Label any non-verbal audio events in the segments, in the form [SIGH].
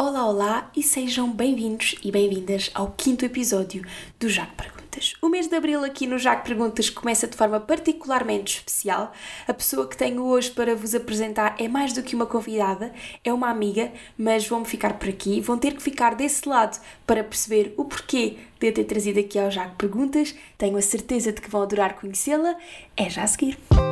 Olá, olá e sejam bem-vindos e bem-vindas ao quinto episódio do Jaco Perguntas. O mês de abril aqui no Jaco Perguntas começa de forma particularmente especial. A pessoa que tenho hoje para vos apresentar é mais do que uma convidada, é uma amiga, mas vão ficar por aqui, vão ter que ficar desse lado para perceber o porquê de eu ter trazido aqui ao Jaco Perguntas. Tenho a certeza de que vão adorar conhecê-la. É já a seguir. Hoje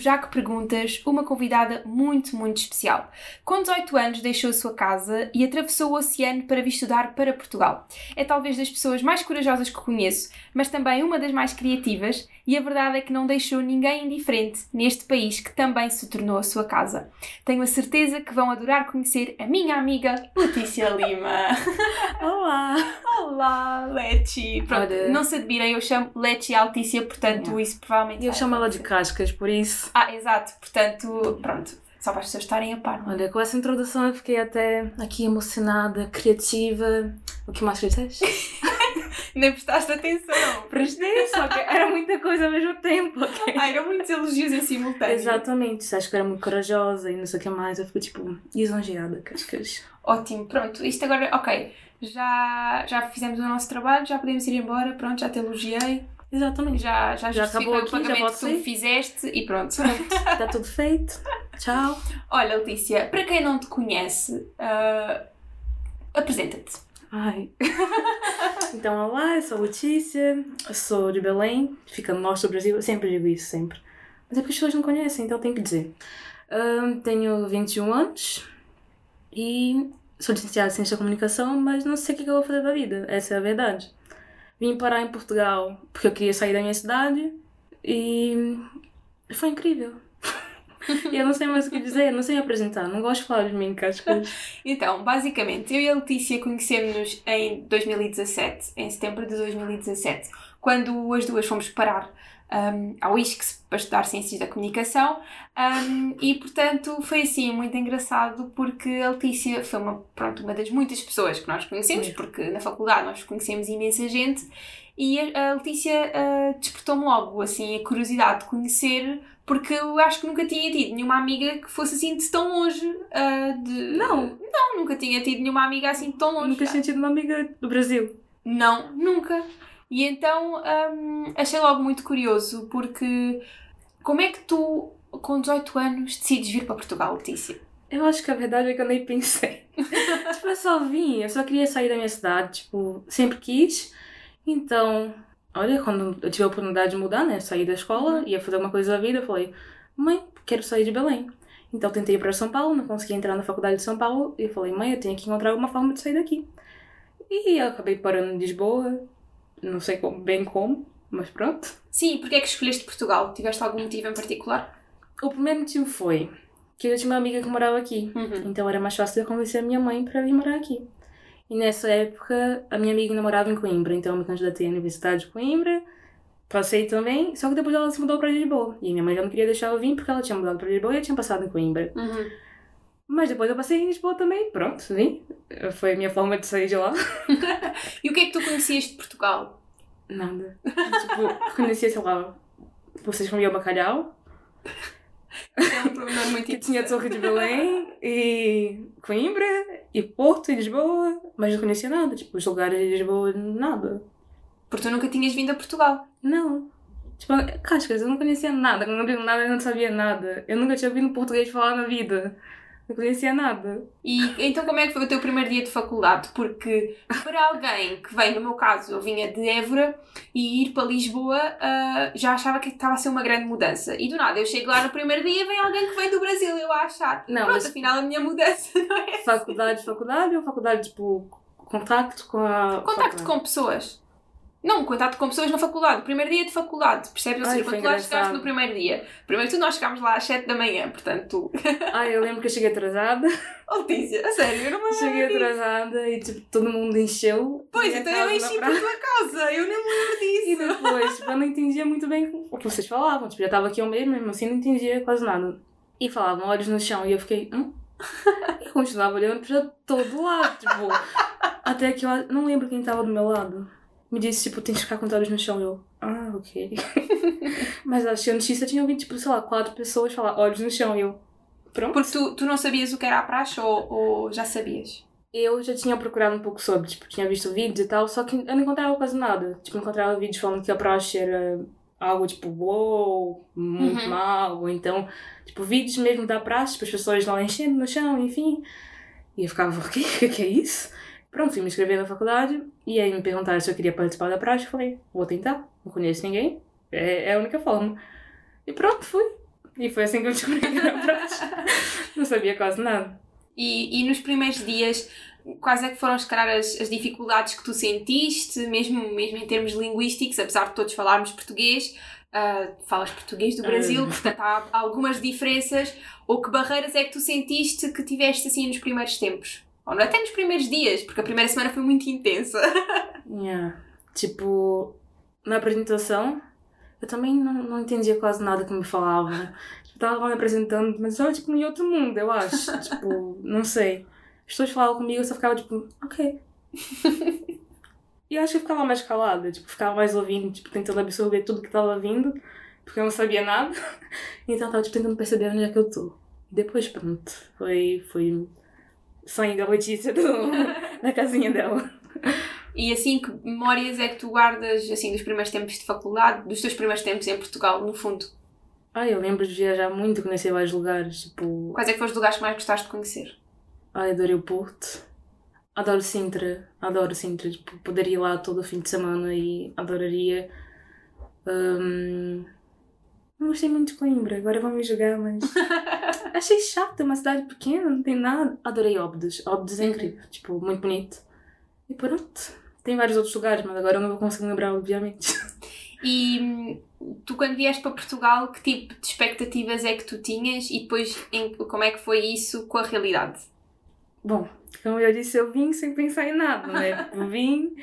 no Jaco Perguntas uma convidada muito, muito especial. Com 18 anos deixou a sua casa e atravessou o oceano para vir estudar para Portugal. É talvez das pessoas mais corajosas que conheço, mas também uma das mais criativas e a verdade é que não deixou ninguém indiferente neste país que também se tornou a sua casa. Tenho a certeza que vão adorar conhecer a minha amiga Letícia Lima. [LAUGHS] Olá! Olá, Leti! Pronto, não se admirem, eu chamo Leti Altícia, portanto isso provavelmente eu chamo ela de cascas, por isso. Ah, exato, portanto, pronto, só para as pessoas estarem a par. é? Olha, com essa introdução eu fiquei até aqui emocionada, criativa. O que mais fizeste? [LAUGHS] Nem prestaste atenção. Prestei, só que era muita coisa ao mesmo tempo, ok? [LAUGHS] Ah, eram muitos elogios em simultâneo. Exatamente, acho que era muito corajosa e não sei o que mais. Eu fico tipo lisonjeada, cascas. Ótimo, pronto, isto agora, ok, já, já fizemos o nosso trabalho, já podemos ir embora, pronto, já te elogiei, Exatamente. já, já, Já acabou o aqui, já pagamento pode que tu me fizeste e pronto. Está tudo feito. Tchau. Olha, Letícia, para quem não te conhece, ah, apresenta-te. Ai. [LAUGHS] então, olá, eu sou a Letícia, sou de Belém, fica no norte do Brasil, eu sempre digo isso, sempre. Mas é porque as pessoas não conhecem, então tenho que dizer. Ahn, tenho 21 anos e sou licenciada em Ciência da Comunicação, mas não sei o que eu vou fazer da vida, essa é a verdade. Vim parar em Portugal porque eu queria sair da minha cidade e foi incrível. e [LAUGHS] eu não sei mais o que dizer, não sei apresentar, não gosto de falar de mim, cascas. [LAUGHS] Então, basicamente, eu e a Letícia conhecemos-nos em 2017, em setembro de 2017, quando as duas fomos parar um, ao ISCS para estudar Ciências da Comunicação um, e, portanto, foi assim muito engraçado porque a Letícia foi uma, pronto, uma das muitas pessoas que nós conhecemos, porque na faculdade nós conhecemos imensa gente e a, Letícia ah, despertou-me logo assim a curiosidade de conhecer porque eu acho que nunca tinha tido nenhuma amiga que fosse assim de tão longe ah, de... Não. Não, nunca tinha tido nenhuma amiga assim de tão longe. Nunca tinha tido uma amiga do Brasil. Não, nunca. E então hum, achei logo muito curioso porque como é que tu, com 18 anos, decides vir para Portugal, Letícia? Eu acho que a verdade é que eu nem pensei. [LAUGHS] tipo, eu só vim, eu só queria sair da minha cidade, tipo, sempre quis. Então, olha, quando eu tive a oportunidade de mudar, né, sair da escola, ia fazer uma coisa da vida, eu falei, mãe, quero sair de Belém. Então tentei ir para São Paulo, não consegui entrar na faculdade de São Paulo, e falei, mãe, eu tenho que encontrar alguma forma de sair daqui. E eu acabei parando em Lisboa, não sei como- bem como, mas pronto. Sim, porque é que escolheste Portugal? Tiveste algum motivo em particular? O primeiro motivo foi que eu tinha uma amiga que morava aqui. Uhum. Então era mais fácil eu convencer a minha mãe para vir morar aqui. E nessa época a minha amiga ainda morava em Coimbra, então eu me candidatei à Universidade de Coimbra, passei também, só que depois ela se mudou para Lisboa. E minha mãe já não queria deixar eu vir porque ela tinha mudado para Lisboa e eu tinha passado em Coimbra. Uhum. Mas depois eu passei em Lisboa também, pronto, vim. Foi a minha forma de sair de lá. [LAUGHS] E o que é que tu conhecias de Portugal? Nada. tipo, conhecia, sei lá, vocês comiam bacalhau, É um problema muito [LAUGHS] que tinha Torre de Belém e Coimbra e Porto e Lisboa, mas não conhecia nada, tipo, os lugares de Lisboa, nada. Porque tu nunca tinhas vindo a Portugal. Não. Tipo, cascas, eu não conhecia nada, não nada, eu não sabia nada. Eu nunca tinha ouvido português falar na vida. Não conhecia nada. E então como é que foi o teu primeiro dia de faculdade? Porque para alguém que vem, no meu caso, eu vinha de Évora e ir para Lisboa ah, já achava que estava a ser uma grande mudança. E do nada, eu chego lá no primeiro dia e vem alguém que vem do Brasil eu a achar. Não, Pronto, mas- afinal a minha mudança não é. Faculdade, faculdade ou faculdade, tipo, contacto com a. Contacto faculdade? com pessoas. Não, contato com pessoas na faculdade. Primeiro dia de faculdade, percebes? Ou Ai, seja, tu lá chegaste no primeiro dia. Primeiro tu nós chegámos lá às 7 da manhã, portanto. [LAUGHS] Ah, eu lembro que eu cheguei atrasada. Letícia, a sério, eu não me lembro Cheguei disso. atrasada e tipo, todo mundo encheu. Pois, então casa eu enchi praia. por tua causa, eu nem me lembro [LAUGHS] E disso. depois, tipo, eu não entendia muito bem o que vocês falavam. Tipo, já estava aqui ao mesmo, mesmo assim não entendia quase nada. E falavam olhos no chão e eu fiquei, hum? [LAUGHS] E continuava olhando para todo lado, tipo. Até que eu não lembro quem estava do meu lado. Me disse, tipo, tens que ficar com os olhos no chão. Eu, ah, ok. [LAUGHS] Mas acho que a notícia tinha ouvido, tipo, sei lá, quatro pessoas falar olhos no chão. E eu, pronto. Porque tu, tu não sabias o que era a praxe ou, ou já sabias? Eu já tinha procurado um pouco sobre, tipo, tinha visto vídeos e tal, só que eu não encontrava quase nada. Tipo, encontrava vídeos falando que a praxe era algo tipo, uou, muito Uhum. mal, ou então, tipo, vídeos mesmo da praxe, tipo, as pessoas lá enchendo no chão, enfim. E eu ficava? O que que é isso? Pronto, fui me inscrever na faculdade, e aí me perguntaram se eu queria participar da praxe, eu falei, vou tentar, não conheço ninguém, é, é a única forma. E pronto, fui. E foi assim que eu descobri que era praxe. [LAUGHS] Não sabia quase nada. E, e nos primeiros dias, quais é que foram, se calhar, as, as dificuldades que tu sentiste, mesmo, mesmo em termos linguísticos, apesar de todos falarmos português, ah, falas português do Brasil, Ah. portanto há algumas diferenças, ou que barreiras é que tu sentiste que tiveste assim nos primeiros tempos? Ou não, até nos primeiros dias, porque a primeira semana foi muito intensa. [LAUGHS] Yeah. Tipo, na apresentação, eu também não, não entendia quase nada que me falavam. Tipo, tava lá me apresentando, mas eu tipo em outro mundo, eu acho. [LAUGHS] tipo, não sei. As pessoas falavam comigo, eu só ficava tipo, ok. [LAUGHS] e eu acho que eu ficava mais calada, tipo, ficava mais ouvindo, tipo, tentando absorver tudo que tava vindo, porque eu não sabia nada. Então eu tava tipo, tentando perceber onde é que eu tô. E depois, pronto, foi, foi saindo a Letícia do, [LAUGHS] da casinha dela. E assim, que memórias é que tu guardas assim dos primeiros tempos de faculdade, dos teus primeiros tempos em Portugal, no fundo? Ai, eu lembro de viajar muito, conhecer vários lugares, tipo... Quais é que foram os lugares que mais gostaste de conhecer? Ai, adorei o Porto. Adoro Sintra, adoro Sintra, tipo, poderia ir lá todo fim de semana e adoraria. Hum, Não gostei muito de Coimbra, agora vão me julgar, mas... [LAUGHS] Achei chato, é uma cidade pequena, não tem nada. Adorei Óbidos, Óbidos é Uhum. incrível, tipo, muito bonito. E pronto. Tem vários outros lugares, mas agora eu não vou conseguir lembrar, obviamente. [LAUGHS] E hum, tu, quando vieste para Portugal, que tipo de expectativas é que tu tinhas e depois em- como é que foi isso com a realidade? Bom, como eu disse, eu vim sem pensar em nada, né? [LAUGHS] Vim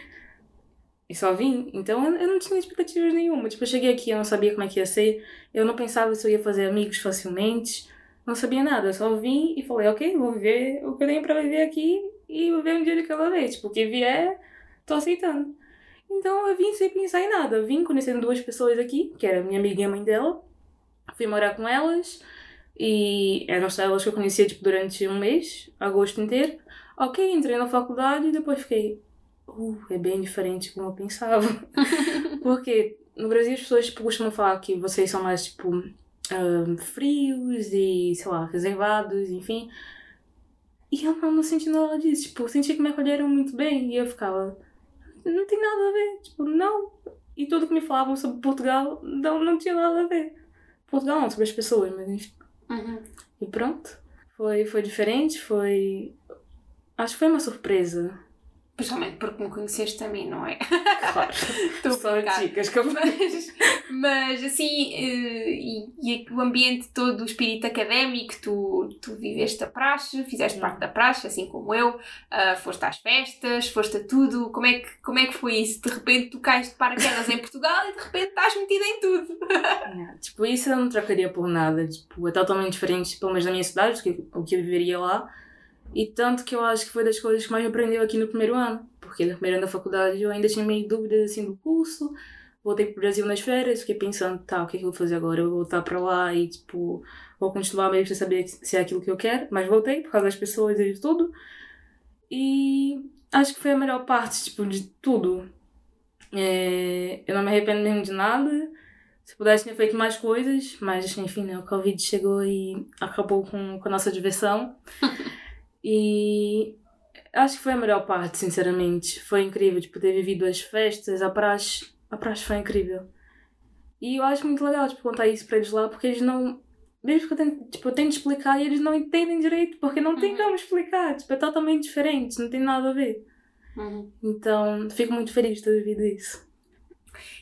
e só vim. Então eu eu não tinha expectativas nenhuma. Tipo, eu cheguei aqui, eu não sabia como é que ia ser. Eu não pensava se eu ia fazer amigos facilmente. Não sabia nada. Eu só vim e falei, ok, vou viver o que eu tenho pra viver aqui e viver um dia de cada vez. Tipo, o que vier, tô aceitando. Então eu vim sem pensar em nada. Eu vim conhecendo duas pessoas aqui, que era minha amiga e a mãe dela. Fui morar com elas. E eram só elas que eu conhecia tipo, durante um mês, agosto inteiro. Ok, entrei na faculdade e depois fiquei. Uh, é bem diferente como eu pensava. [LAUGHS] Porque no Brasil as pessoas tipo, costumam falar que vocês são mais tipo ahn, frios e, sei lá, reservados, enfim. E eu não, não senti nada disso. Tipo, eu senti que me acolheram muito bem e eu ficava. Não tem nada a ver. Tipo, não. E tudo que me falavam sobre Portugal não, não tinha nada a ver. Portugal não, sobre as pessoas, mas enfim. E pronto. Foi, foi diferente, foi. Acho que foi uma surpresa. Principalmente porque me conheceste a mim, não é? Claro. [LAUGHS] Estou brincar. dicas eu Mas, mas assim, eh, e, e o ambiente todo, o espírito académico, tu, tu viveste a praxe, fizeste parte da praxe, assim como eu, ah, foste às festas, foste a tudo. Como é, que, como é que foi isso? De repente tu cais de paraquedas em Portugal e de repente estás metida em tudo. [LAUGHS] Yeah, Tipo, isso eu não trocaria por nada. Tipo, é totalmente diferente, pelo menos da minha cidade, do que o que eu viveria lá. E tanto que eu acho que foi das coisas que mais me aprendeu aqui no primeiro ano. Porque no primeiro ano da faculdade eu ainda tinha meio dúvidas assim do curso. Voltei pro Brasil nas férias, fiquei pensando, tá, o que, é que eu vou fazer agora? Eu vou voltar pra lá e, tipo, vou continuar mesmo sem saber se é aquilo que eu quero. Mas voltei por causa das pessoas e de tudo. E acho que foi a melhor parte, tipo, de tudo. É, eu não me arrependo mesmo de nada. Se pudesse, tinha feito mais coisas, mas enfim, né, o Covid chegou e acabou com, com a nossa diversão. [LAUGHS] e acho que foi a melhor parte, sinceramente. Foi incrível, tipo, ter vivido as festas, a praxe. A praxe foi incrível. E eu acho muito legal, tipo, contar isso pra eles lá, porque eles não. Mesmo que eu tento, tipo, eu tento explicar e eles não entendem direito, porque não tem Uhum. como explicar. Tipo, é totalmente diferente, não tem nada a ver. Então, fico muito feliz de ter vivido isso.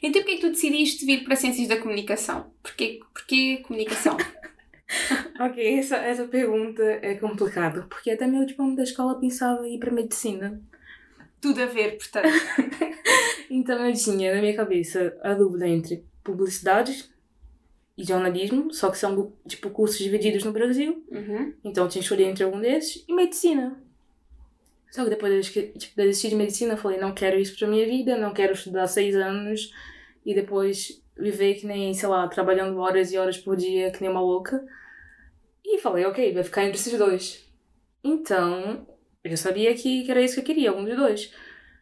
Então porquê é que tu decidiste vir para Ciências da Comunicação? Porquê, porquê comunicação? [LAUGHS] [LAUGHS] ok, essa, essa pergunta é complicada, porque até meu diploma da escola pensava em ir para Medicina. Tudo a ver, portanto. [LAUGHS] então eu tinha na minha cabeça a dúvida entre publicidade e jornalismo, só que são tipo cursos divididos no Brasil. Uhum. Então eu tinha que escolher entre algum desses e medicina. Só que depois que tipo, desisti de medicina, eu falei, não quero isso para minha vida, não quero estudar seis anos e depois viver que nem, sei lá, trabalhando horas e horas por dia, que nem uma louca. E falei, ok, vai ficar entre esses dois. Então, eu sabia que, que era isso que eu queria, algum dos dois.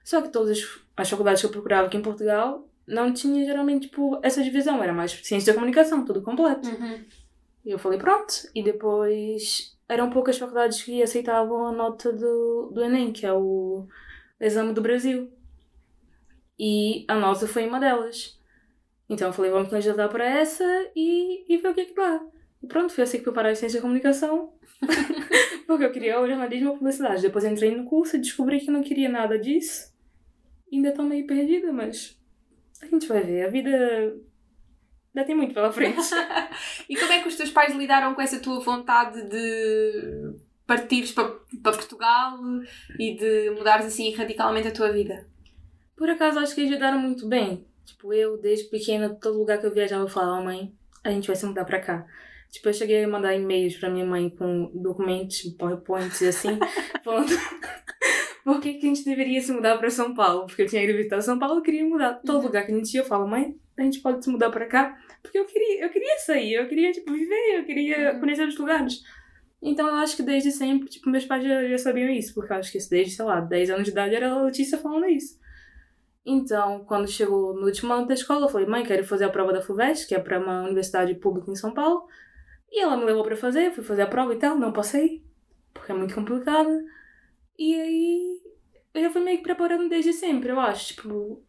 Só que todas as faculdades que eu procurava aqui em Portugal não tinha geralmente tipo, essa divisão, era mais ciência da comunicação, tudo completo. Uhum. E eu falei, pronto. E depois eram poucas faculdades que aceitavam a nota do, do Enem, que é o exame do Brasil. E a nossa foi uma delas. Então eu falei, vamos candidatar para essa e, e ver o que é que dá. E pronto, foi assim que fui parar a ciência da comunicação. [LAUGHS] porque eu queria o jornalismo a publicidade. Depois entrei no curso e descobri que não queria nada disso. Ainda estou meio perdida, mas a gente vai ver. A vida ainda tem muito pela frente. [LAUGHS] e como é que os teus pais lidaram com essa tua vontade de partires para, para Portugal e de mudares assim radicalmente a tua vida? Por acaso acho que eles ajudaram muito bem. Tipo, eu desde pequena, todo lugar que eu viajava, eu falava, mãe, a gente vai se mudar para cá. Tipo, eu cheguei a mandar e-mails para minha mãe com documentos, PowerPoints e assim, [LAUGHS] falando [LAUGHS] por que, que a gente deveria se mudar para São Paulo? Porque eu tinha ido visitar São Paulo, eu queria mudar. Todo uhum. lugar que a gente ia, eu falo, mãe, a gente pode se mudar para cá? Porque eu queria, eu queria sair, eu queria, tipo, viver, eu queria uhum. conhecer os lugares. Então eu acho que desde sempre, tipo, meus pais já, já sabiam isso, porque eu acho que desde, sei lá, 10 anos de idade era a Letícia falando isso. Então, quando chegou no último ano da escola, eu falei, mãe, quero fazer a prova da FUVEST, que é para uma universidade pública em São Paulo. E ela me levou para fazer, fui fazer a prova e tal, não passei, porque é muito complicada. E aí eu já fui meio que preparando desde sempre, eu acho. Tipo,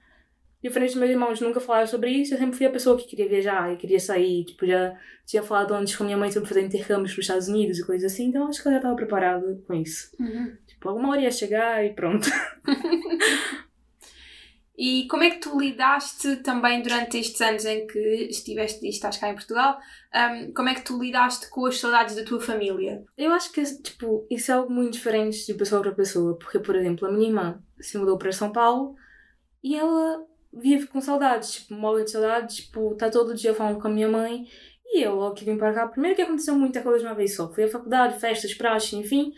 diferente dos meus irmãos nunca falaram sobre isso, eu sempre fui a pessoa que queria viajar e queria sair. Tipo, já tinha falado antes com minha mãe sobre fazer intercâmbios para os Estados Unidos e coisas assim, então acho que eu já estava preparada com isso. Uhum. Tipo, alguma hora ia chegar e pronto. [LAUGHS] E como é que tu lidaste também durante estes anos em que estiveste e estás cá em Portugal? Um, como é que tu lidaste com as saudades da tua família? Eu acho que tipo, isso é algo muito diferente de pessoa para pessoa. Porque, por exemplo, a minha irmã se mudou para São Paulo e ela vive com saudades, tipo, morre de saudades, tipo, tá todo dia falando com a minha mãe. E eu, logo que vim para cá, primeiro que aconteceu muita coisa de uma vez só. Fui à faculdade, festas, praxes, enfim.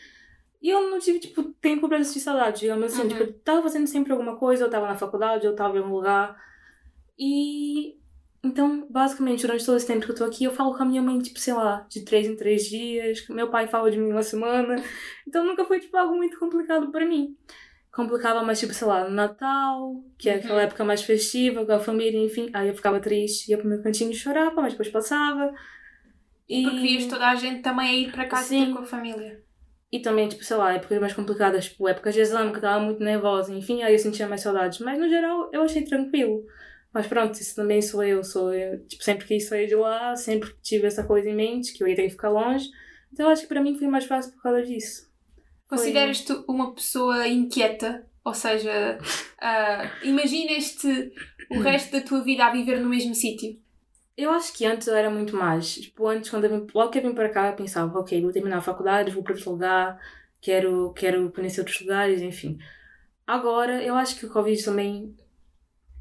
E eu não tive, tipo, tempo pra assistir saudade, digamos assim. Uhum. Tipo, eu tava fazendo sempre alguma coisa, eu tava na faculdade, eu tava em algum lugar. E. Então, basicamente, durante todo esse tempo que eu tô aqui, eu falo com a minha mãe, tipo, sei lá, de três em três dias. Meu pai fala de mim uma semana. Então, nunca foi, tipo, algo muito complicado pra mim. Complicava mais, tipo, sei lá, no Natal, que é uhum. aquela época mais festiva, com a família, enfim. Aí eu ficava triste, ia pro meu cantinho e chorava, mas depois passava. E... Porque vias toda a gente também a ir para casa Sim. com a família. E também, tipo, sei lá, épocas mais complicadas, tipo, épocas de exame, que eu tava muito nervosa, enfim, aí eu sentia mais saudades. Mas no geral, eu achei tranquilo. Mas pronto, isso também sou eu, sou eu. Tipo, sempre quis sair de lá, sempre tive essa coisa em mente, que eu ia ter que ficar longe. Então acho que para mim foi mais fácil por causa disso. Consideras-te uma pessoa inquieta? Ou seja, [LAUGHS] uh, imaginas-te o resto da tua vida a viver no mesmo sítio? Eu acho que antes eu era muito mais. Tipo, antes, quando eu vim, logo que eu vim para cá, eu pensava, ok, vou terminar a faculdade, vou para outro lugar, quero, quero conhecer outros lugares, enfim. Agora, eu acho que o Covid também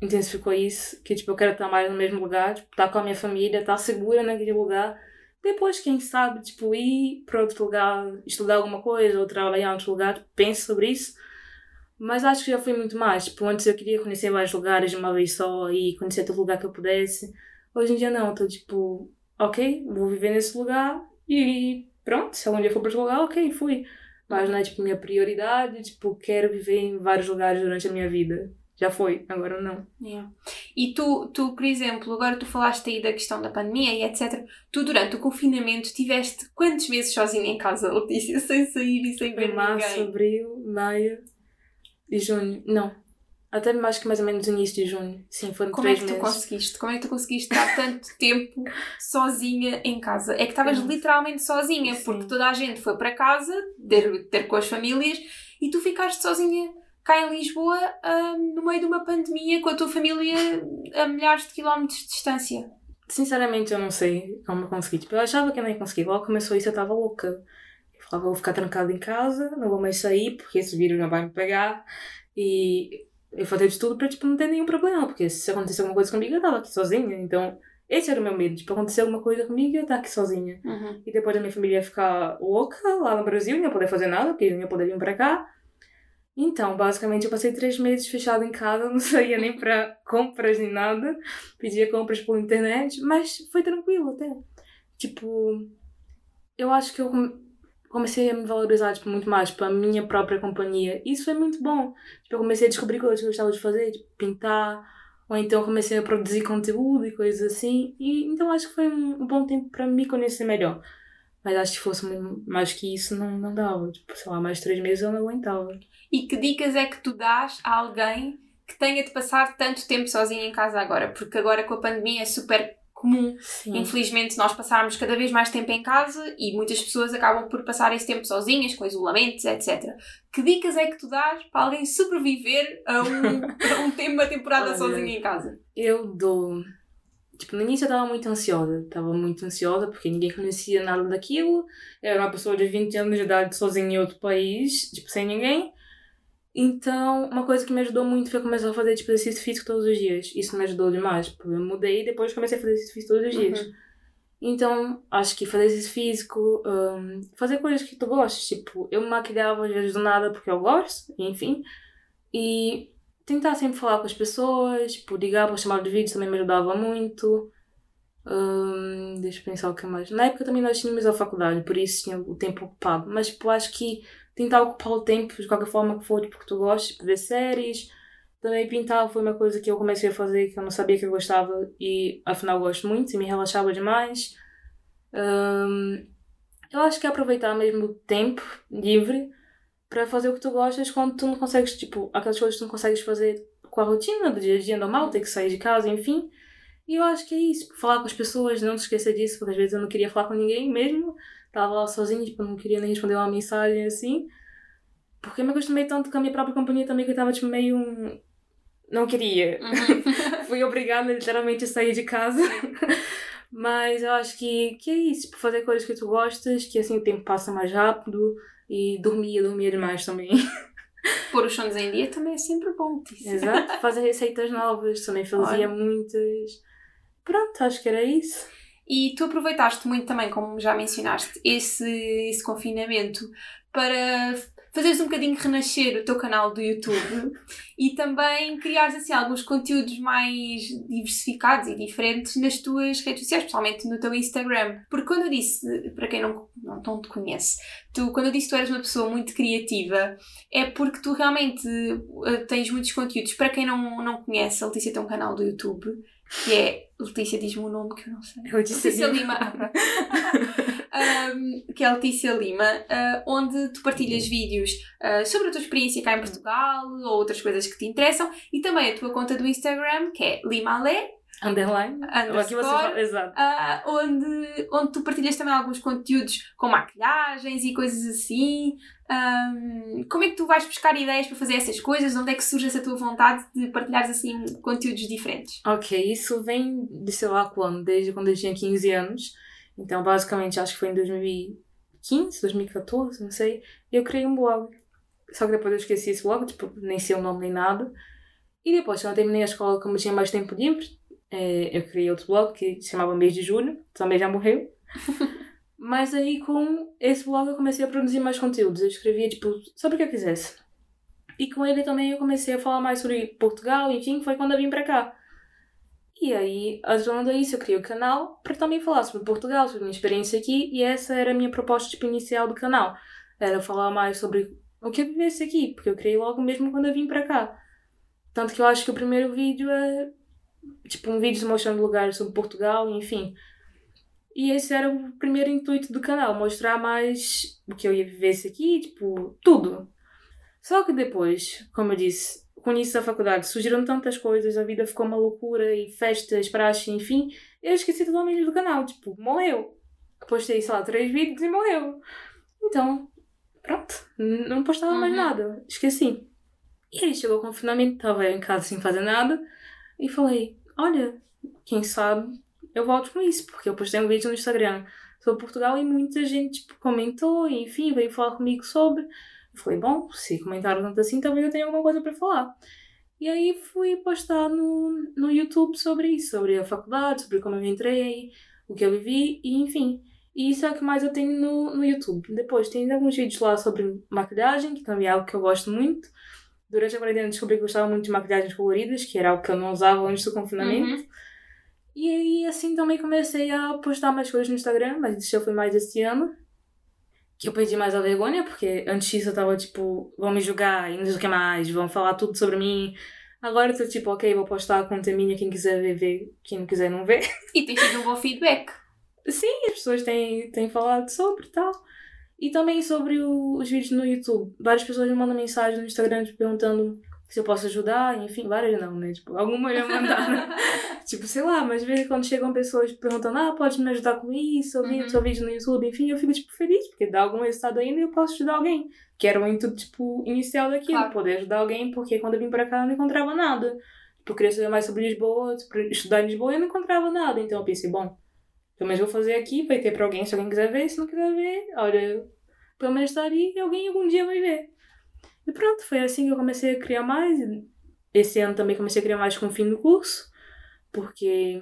intensificou isso, que tipo, eu quero estar mais no mesmo lugar, tipo, estar com a minha família, estar segura naquele lugar. Depois, quem sabe, tipo, ir para outro lugar, estudar alguma coisa ou trabalhar em outro lugar, penso sobre isso. Mas acho que já fui muito mais. Tipo, antes eu queria conhecer vários lugares de uma vez só e conhecer todo lugar que eu pudesse. Hoje em dia não, estou tipo, ok, vou viver nesse lugar e pronto, se algum dia for para esse lugar, ok, fui. Mas não é tipo minha prioridade, tipo, quero viver em vários lugares durante a minha vida. Já foi, agora não. Yeah. E tu, tu, por exemplo, agora tu falaste aí da questão da pandemia e etc. Tu, durante o confinamento, tiveste quantos meses sozinha em casa, Letícia, [LAUGHS] sem sair e sem ver março, ninguém? Março, abril, maio e junho. Não, até mais que mais ou menos início de junho. Sim, foram Como é três é que tu meses. conseguiste? Como é que tu conseguiste estar tanto [LAUGHS] tempo sozinha em casa? É que estavas literalmente sozinha, Sim. porque toda a gente foi para casa ter, ter com as famílias e tu ficaste sozinha cá em Lisboa, hum, no meio de uma pandemia, com a tua família a milhares de quilómetros de distância? Sinceramente, eu não sei como consegui. Tipo, eu achava que eu não ia conseguir. Logo começou isso, eu estava louca. Eu falava, vou ficar trancada em casa, não vou mais sair, porque esse vírus não vai me pegar. E eu fazia de tudo para tipo, não ter nenhum problema, porque se acontecer alguma coisa comigo, eu estava aqui sozinha. Então, esse era o meu medo. Tipo, acontecer alguma coisa comigo, eu estar aqui sozinha. Uhum. E depois a minha família ia ficar louca lá no Brasil, não ia poder fazer nada, porque não ia poder vir para cá. Então, basicamente, eu passei três meses fechada em casa, [LAUGHS] não saía nem para compras nem nada, pedia compras pela internet, mas foi tranquilo até. Tipo, eu acho que eu comecei a me valorizar tipo, muito mais para tipo, a minha própria companhia. Isso foi muito bom. Tipo, eu comecei a descobrir coisas que eu gostava de fazer, tipo, pintar, ou então comecei a produzir conteúdo e coisas assim. E então acho que foi um bom tempo para me conhecer melhor. Mas acho que fosse mais que isso, não, não dava. Tipo, sei lá, mais três meses eu não aguentava. E que dicas é que tu dás a alguém que tenha de passar tanto tempo sozinho em casa agora? Porque agora com a pandemia é super comum, Sim. infelizmente, nós passarmos cada vez mais tempo em casa e muitas pessoas acabam por passar esse tempo sozinhas, com isolamentos, etc. Que dicas é que tu dás para alguém sobreviver a um, [LAUGHS] a um tempo, uma temporada Olha, sozinha em casa? Eu dou Tipo, no início eu estava muito ansiosa. Estava muito ansiosa porque ninguém conhecia nada daquilo. era uma pessoa de 20 anos de idade sozinha em outro país, tipo, sem ninguém. Então, uma coisa que me ajudou muito foi começar a fazer tipo, exercício físico todos os dias. Isso me ajudou demais. Tipo, eu mudei e depois comecei a fazer exercício físico todos os dias. Uhum. Então, acho que fazer exercício físico, um, fazer coisas que tu gostas. Tipo, eu me maquilhava às vezes do nada porque eu gosto, enfim. E tentar sempre falar com as pessoas, tipo, ligar para chamar de vídeo também me ajudava muito. Um, deixa eu pensar o que mais. Na época também nós tínhamos a faculdade, por isso tinha o tempo ocupado. Mas tipo, acho que tentar ocupar o tempo de qualquer forma que for, tipo, que tu gostes, tipo, ver séries. Também pintar foi uma coisa que eu comecei a fazer que eu não sabia que eu gostava e afinal gosto muito e me relaxava demais. Um, eu acho que é aproveitar mesmo o tempo livre para fazer o que tu gostas quando tu não consegues, tipo, aquelas coisas que tu não consegues fazer com a rotina do dia a dia normal, ter que sair de casa, enfim. E eu acho que é isso, falar com as pessoas, não te esquecer disso, porque às vezes eu não queria falar com ninguém mesmo, estava lá sozinha, tipo, não queria nem responder uma mensagem assim. Porque eu me acostumei tanto com a minha própria companhia também que eu estava tipo meio. Não queria. Uhum. [LAUGHS] Fui obrigada literalmente a sair de casa. [LAUGHS] Mas eu acho que, que é isso, tipo, fazer coisas que tu gostas, que assim o tempo passa mais rápido e dormia, dormia demais também. [LAUGHS] Pôr os sonhos em dia também é sempre bom. Exato, fazer receitas novas, também fazia Olha. muitas. Pronto, acho que era isso. E tu aproveitaste muito também, como já mencionaste, esse, esse confinamento para fazeres um bocadinho renascer o teu canal do YouTube [LAUGHS] e também criares assim alguns conteúdos mais diversificados e diferentes nas tuas redes sociais, especialmente no teu Instagram. Porque quando eu disse, para quem não, não, não te conhece, tu, quando eu disse que tu eras uma pessoa muito criativa, é porque tu realmente uh, tens muitos conteúdos. Para quem não, não conhece, a Letícia tem um canal do YouTube que é. Letícia diz-me o um nome que eu não sei. Eu disse Letícia Lima. um, [LAUGHS] que é a Letícia Lima, uh, onde tu partilhas vídeos uh, sobre a tua experiência cá em Portugal ou outras coisas que te interessam e também a tua conta do Instagram, que é Limalé. Underline. Fala, exato. Uh, onde, onde tu partilhas também alguns conteúdos com maquilhagens e coisas assim. Um, como é que tu vais buscar ideias para fazer essas coisas? De onde é que surge essa tua vontade de partilhares assim conteúdos diferentes? Ok, isso vem de sei lá quando, desde quando eu tinha 15 anos. Então, basicamente, acho que foi em 2015, 2014, não sei. Eu criei um blog. Só que depois eu esqueci esse blog, tipo, nem sei o nome nem nada. E depois, quando eu terminei a escola, como eu tinha mais tempo livre, é, eu criei outro blog que se chamava Mês de Julho, também já morreu. [LAUGHS] Mas aí com esse blog eu comecei a produzir mais conteúdos. Eu escrevia tipo sobre o que eu quisesse. E com ele também eu comecei a falar mais sobre Portugal, enfim, foi quando eu vim para cá. E aí, adicionando a isso, eu criei o canal para também falar sobre Portugal, sobre minha experiência aqui, e essa era a minha proposta tipo, inicial do canal. Era falar mais sobre o que eu vivesse aqui, porque eu criei logo mesmo quando eu vim para cá. Tanto que eu acho que o primeiro vídeo é tipo um vídeo mostrando lugares sobre Portugal, enfim. E esse era o primeiro intuito do canal, mostrar mais o que eu ia viver aqui, tipo, tudo. Só que depois, como eu disse, com o início da faculdade surgiram tantas coisas, a vida ficou uma loucura e festas, praxe, enfim, eu esqueci totalmente do canal, tipo, morreu. Postei, sei lá, três vídeos e morreu. Então, pronto, não postava uhum. mais nada, esqueci. E aí chegou o confinamento, estava eu em casa sem fazer nada, e falei, olha, quem sabe eu volto com isso, porque eu postei um vídeo no Instagram sobre Portugal e muita gente tipo, comentou, e enfim, veio falar comigo sobre. Eu falei, bom, se comentaram tanto assim, talvez eu tenha alguma coisa para falar. E aí fui postar no, no YouTube sobre isso, sobre a faculdade, sobre como eu entrei, o que eu vivi, e enfim. E isso é o que mais eu tenho no, no YouTube. Depois tem alguns vídeos lá sobre maquilhagem, que também é algo que eu gosto muito. Durante a quarentena descobri que gostava muito de maquilhagens coloridas, que era algo que eu não usava antes do confinamento. Uhum. E aí, assim, também comecei a postar mais coisas no Instagram, mas isso já foi mais esse ano. Que eu perdi mais a vergonha, porque antes disso eu tava tipo, vão me julgar e não sei o que mais, vão falar tudo sobre mim. Agora eu tô tipo, ok, vou postar a conta minha, quem quiser ver, ver, quem não quiser, não vê. [LAUGHS] E tem tido um bom feedback. Sim, as pessoas têm, têm falado sobre e tal. E também sobre o, os vídeos no YouTube. Várias pessoas me mandam mensagem no Instagram perguntando se eu posso ajudar, enfim, várias não, né? Tipo, alguma já mandaram. [LAUGHS] tipo, sei lá, mas às vezes quando chegam pessoas perguntando, ah, pode me ajudar com isso, ou uhum. seu vídeo no YouTube, enfim, eu fico, tipo, feliz, porque dá algum resultado ainda e eu posso ajudar alguém. Que era o intuito, tipo, inicial daquilo, claro. poder ajudar alguém, porque quando eu vim pra cá eu não encontrava nada. Tipo, eu queria saber mais sobre Lisboa, sobre estudar em Lisboa e eu não encontrava nada. Então eu pensei, bom, pelo menos vou fazer aqui, vai ter pra alguém se alguém quiser ver, se não quiser ver, olha, pelo menos estar ali e alguém algum dia vai ver. E pronto, foi assim que eu comecei a criar mais. Esse ano também comecei a criar mais com o fim do curso, porque,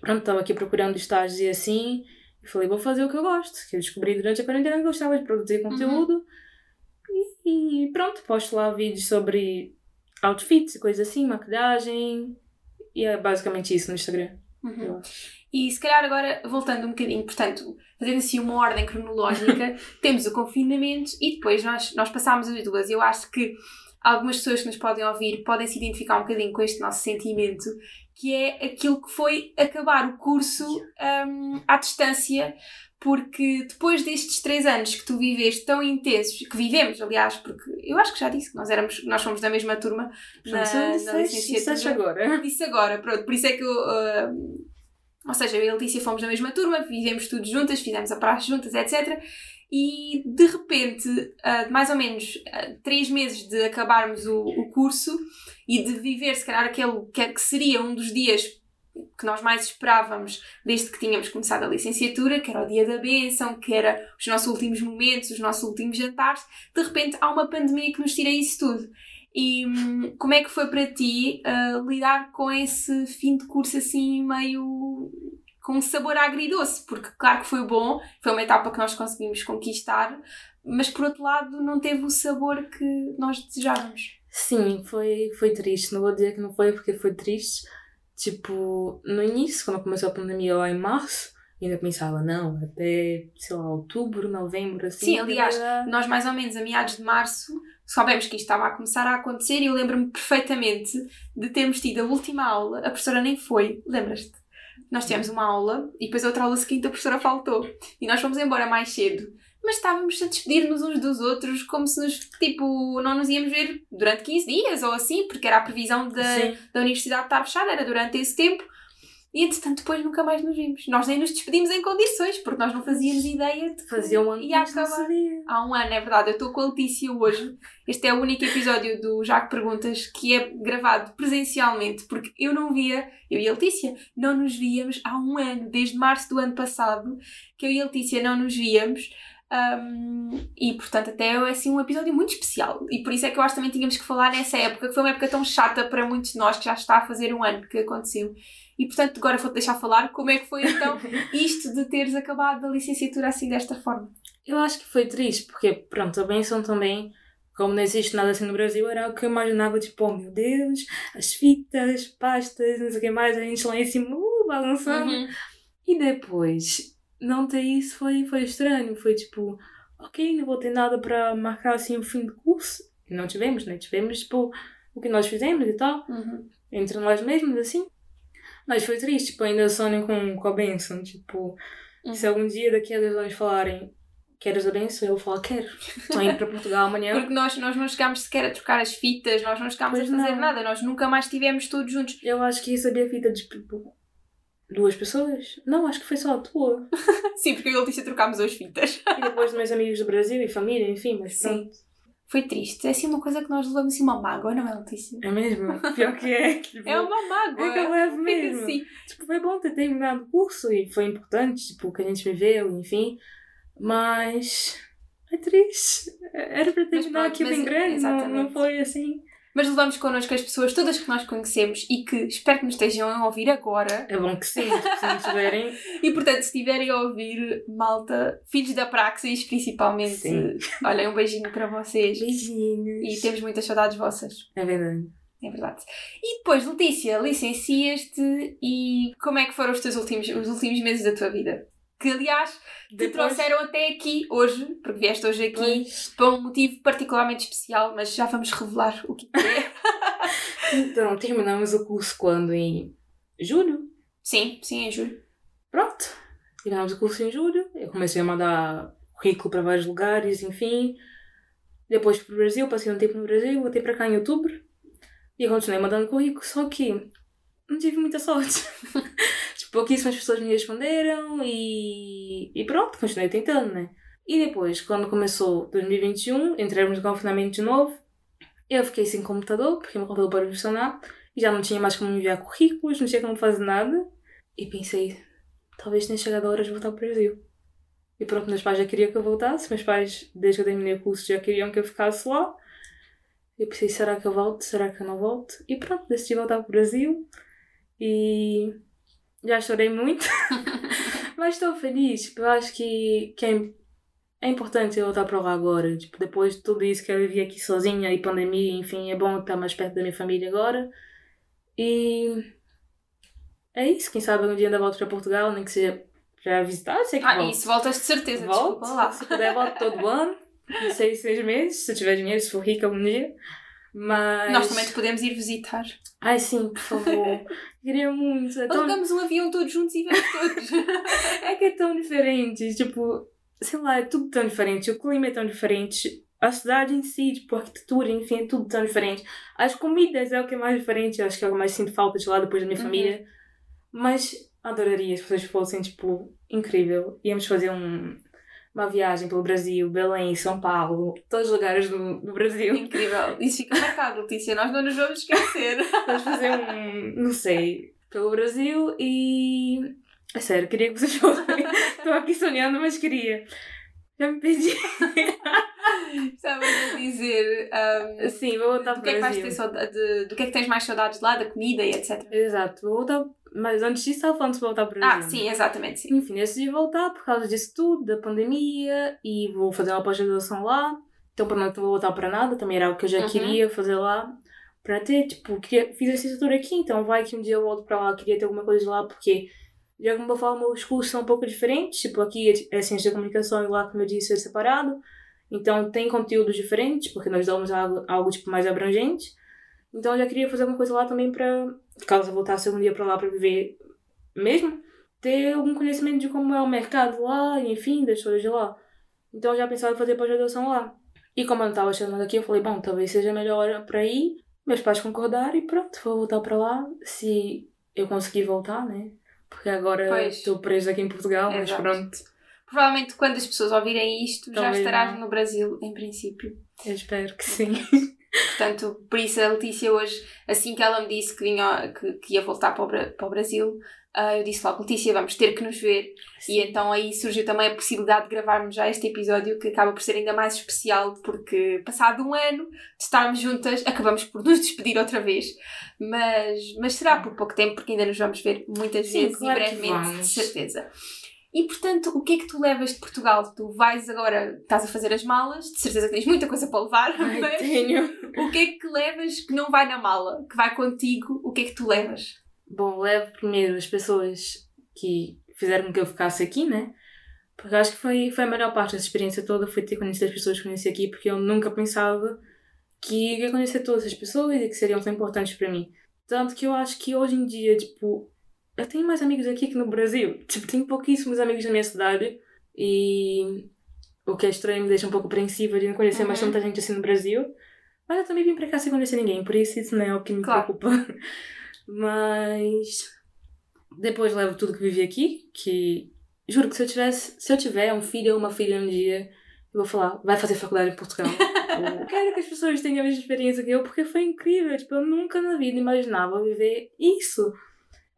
pronto, estava aqui procurando estágios e assim, e falei, vou fazer o que eu gosto, que eu descobri durante a quarentena que eu gostava de produzir uhum. conteúdo. Uhum. E, e, pronto, posto lá vídeos sobre outfits e coisas assim, maquilhagem, e é basicamente isso no Instagram. Uhum. E se calhar agora, voltando um bocadinho, portanto, fazendo assim uma ordem cronológica, [LAUGHS] temos o confinamento e depois nós, nós passámos as duas. Eu acho que algumas pessoas que nos podem ouvir podem se identificar um bocadinho com este nosso sentimento, que é aquilo que foi acabar o curso um, à distância, porque depois destes três anos que tu viveste tão intensos, que vivemos, aliás, porque eu acho que já disse que nós, éramos, nós fomos da mesma turma na, na licenciatura. agora. [LAUGHS] Disse agora, pronto, por isso é que eu. Uh, ou seja, eu e a Letícia fomos na mesma turma, vivemos tudo juntas, fizemos a praxe juntas, etc. E de repente, uh, mais ou menos uh, três meses de acabarmos o, o curso e de viver, se calhar, aquele que, que seria um dos dias que nós mais esperávamos desde que tínhamos começado a licenciatura, que era o dia da bênção, que era os nossos últimos momentos, os nossos últimos jantares, de repente há uma pandemia que nos tira isso tudo. E hum, como é que foi para ti uh, lidar com esse fim de curso assim meio com sabor agridoce? Porque claro que foi bom, foi uma etapa que nós conseguimos conquistar, mas por outro lado não teve o sabor que nós desejávamos. Sim, foi, foi triste. Não vou dizer que não foi porque foi triste. Tipo, no início, quando começou a pandemia lá em março, ainda pensava, não, até, sei lá, outubro, novembro, assim. Sim, aliás, era... nós mais ou menos a meados de março soubemos que isto estava a começar a acontecer e eu lembro-me perfeitamente de termos tido a última aula, a professora nem foi, lembras-te? Nós tivemos uma aula e depois outra aula seguinte a professora faltou e nós fomos embora mais cedo. Mas estávamos a despedir-nos uns dos outros como se nos, tipo, não nos íamos ver durante 15 dias ou assim, porque era a previsão da, da universidade estar fechada, era durante esse tempo. E entretanto, depois nunca mais nos vimos. Nós nem nos despedimos em condições, porque nós não fazíamos ideia de Fazia um ano ia acabar. Há um ano, é verdade. Eu estou com a Letícia hoje. Este é o único episódio do Já que Perguntas que é gravado presencialmente, porque eu não via, eu e a Letícia, não nos víamos há um ano, desde março do ano passado, que eu e a Letícia não nos víamos. Um, e portanto, até é assim um episódio muito especial. E por isso é que eu acho que também tínhamos que falar nessa época, que foi uma época tão chata para muitos de nós, que já está a fazer um ano que aconteceu. E portanto, agora vou-te deixar falar como é que foi então [LAUGHS] isto de teres acabado a licenciatura assim desta forma. Eu acho que foi triste, porque pronto, a benção também, como não existe nada assim no Brasil, era o que eu imaginava, tipo, oh meu Deus, as fitas, pastas, não sei o que mais, a gente lá em cima, uh, balançando. Uhum. E depois, não ter isso foi, foi estranho, foi tipo, ok, não vou ter nada para marcar assim o fim do curso. Não tivemos, né? Tivemos, tipo, o que nós fizemos e tal, uhum. entre nós mesmos, assim. Mas foi triste, tipo, ainda sonho com, com a benção. Tipo, uhum. se algum dia daqui a dois anos falarem queres a benção? Eu falar, quero. Estou indo para Portugal amanhã. [LAUGHS] Porque nós, nós não chegámos sequer a trocar as fitas, nós não chegámos pois a fazer não. nada, nós nunca mais estivemos todos juntos. Eu acho que isso havia fita de tipo, duas pessoas. Não, acho que foi só a tua. [LAUGHS] Sim, porque eu e a Letícia trocámos as fitas. e depois de meus amigos do Brasil e família, enfim, mas Sim. pronto. Foi triste. É assim uma coisa que nós levamos assim uma mágoa, não é, Letícia? É mesmo? Pior que é. [LAUGHS] Tipo, É uma mágoa. É que eu levo Fica mesmo. assim. Tipo, foi bom ter terminado o curso e foi importante, tipo, que a gente viveu, enfim. Mas. É triste. Era para Mas terminar pronto, aquilo mas- em grande, não, não foi assim. Mas levamos connosco as pessoas todas que nós conhecemos e que espero que nos estejam a ouvir agora. É bom que sim, se não tiverem. E portanto, se estiverem a ouvir, malta, filhos da Praxis, principalmente, Sim. olhem, um beijinho para vocês. Beijinhos. E temos muitas saudades vossas. É verdade. É verdade. E depois, Letícia, licencias-te e como é que foram os teus últimos, os últimos meses da tua vida? Que, aliás, te Depois- trouxeram até aqui hoje, porque vieste hoje aqui Pois. por um motivo particularmente especial, mas já vamos revelar o que é. [LAUGHS] Então, terminamos o curso quando? Em julho? sim, sim, eu juro. Pronto. Terminamos o curso em julho. Eu comecei a mandar currículo para vários lugares, enfim. Depois para o Brasil, passei um tempo no Brasil, voltei para cá em outubro. E continuei mandando currículo, só que não tive muita sorte. [LAUGHS] pouquíssimas pessoas me responderam e, e pronto, continuei tentando, né? E depois, quando começou 2021, entramos no confinamento de novo, eu fiquei sem computador, porque meu computador parou de funcionar, e já não tinha mais como enviar currículos, não tinha como fazer nada. E pensei, talvez tenha chegado a hora de voltar para o Brasil. E pronto, meus pais já queriam que eu voltasse, meus pais, desde que eu terminei o curso, já queriam que eu ficasse lá. Eu pensei, será que eu volto? Será que eu não volto? E pronto, decidi voltar para o Brasil. E já chorei muito. [LAUGHS] Mas estou feliz. Tipo, eu acho que, que é, é importante eu voltar para lá agora. Tipo, depois de tudo isso que eu vivi aqui sozinha e pandemia, enfim, é bom estar mais perto da minha família agora. E é isso. Quem sabe um dia ainda volto para Portugal, nem que seja para visitar, sei que Ah, volto. isso voltas de certeza, Volto. lá. Se puder, volto todo [LAUGHS] ano. De seis, seis meses, se tiver dinheiro, se for rica um dia. Mas. Nós também te podemos ir visitar. Ai, sim, por favor. [LAUGHS] Queria muito. É, tão... Alugamos um avião todos juntos e vamos todos. [LAUGHS] é que é tão diferente. Tipo, sei lá, é tudo tão diferente. O clima é tão diferente. A cidade em si, tipo, a arquitetura, enfim, é tudo tão diferente. As comidas é o que é mais diferente. Eu acho que é o que mais sinto falta de lá depois da minha Uhum. família. Mas adoraria se vocês fossem, tipo, incrível. Íamos fazer um, uma viagem pelo Brasil, Belém, São Paulo, todos os lugares do, do Brasil. Incrível. Isso fica marcado, Letícia. Nós não nos vamos esquecer. [LAUGHS] Vamos fazer um, não sei, pelo Brasil e. É sério, queria que vocês fossem. [LAUGHS] Estou aqui sonhando, mas queria. Já me perdi. [LAUGHS] Estavas a dizer. ahm, Sim, vou voltar para que é o que vais ter Brasil. saudade, de- do que é que tens mais saudades lá, da comida e etc. Exato, vou voltar. Mas antes disso, estava falando de voltar para o Brasil. Ah, sim, exatamente, sim. Enfim, decidi voltar por causa disso tudo, da pandemia, e vou fazer uma pós-graduação lá. Então, para não vou voltar para nada, também era algo que eu já Uhum. queria fazer lá. Para ter, tipo, queria, fiz a licenciatura aqui, então vai que um dia eu volto para lá, queria ter alguma coisa lá, porque de alguma forma os cursos são um pouco diferentes. Tipo, aqui é- é ciência da comunicação e lá, como eu disse, é separado. Então, tem conteúdos diferentes, porque nós damos algo, algo tipo, mais abrangente. Então, eu já queria fazer alguma coisa lá também para, caso voltasse algum dia para lá para viver mesmo, ter algum conhecimento de como é o mercado lá, e enfim, das coisas de lá. Então eu já pensava em fazer pós-graduação lá. E como eu não estava nada aqui, eu falei, bom, talvez seja melhor para ir. Meus pais concordaram e pronto, vou voltar para lá. Se eu conseguir voltar, né? Porque agora estou presa aqui em Portugal, mas Exato. pronto. Provavelmente quando as pessoas ouvirem isto, já Talvez estarás não. no Brasil, em princípio. Eu espero que sim. [LAUGHS] Portanto, por isso a Letícia hoje, assim que ela me disse que, vinha, que, que ia voltar para o, para o Brasil, ah, eu disse logo, Letícia, vamos ter que nos ver. E então aí surgiu também a possibilidade de gravarmos já este episódio, que acaba por ser ainda mais especial, porque passado um ano de estarmos juntas, acabamos por nos despedir outra vez. Mas, mas será por pouco tempo, porque ainda nos vamos ver muitas Sim, vezes claro e brevemente, de certeza. E portanto, o que é que tu levas de Portugal? Tu vais agora, estás a fazer as malas, de certeza que tens muita coisa para levar, Ai, [LAUGHS] mas tenho. o que é que levas que não vai na mala? Que vai contigo? O que é que tu levas? Bom, levo primeiro as pessoas que fizeram com que eu ficasse aqui, né? Porque acho que foi, foi a melhor parte dessa experiência toda, foi ter conhecido as pessoas que conheci aqui, porque eu nunca pensava que ia conhecer todas as pessoas e que seriam tão importantes para mim. Tanto que eu acho que hoje em dia, tipo, eu tenho mais amigos aqui que no Brasil. [LAUGHS] Tipo, tenho pouquíssimos amigos na minha cidade e o que é estranho me deixa um pouco apreensiva de não conhecer mais Uhum. tanta gente assim no Brasil. Mas eu também vim para cá sem conhecer ninguém, por isso isso não é o que me Claro. preocupa. [LAUGHS] Mas depois levo tudo que vivi aqui, que juro que se eu tivesse, se eu tiver um filho ou uma filha um dia, eu vou falar, vai fazer faculdade em Portugal. [LAUGHS] Tipo, quero que as pessoas tenham a mesma experiência que eu, porque foi incrível. Tipo, eu nunca na vida imaginava viver isso.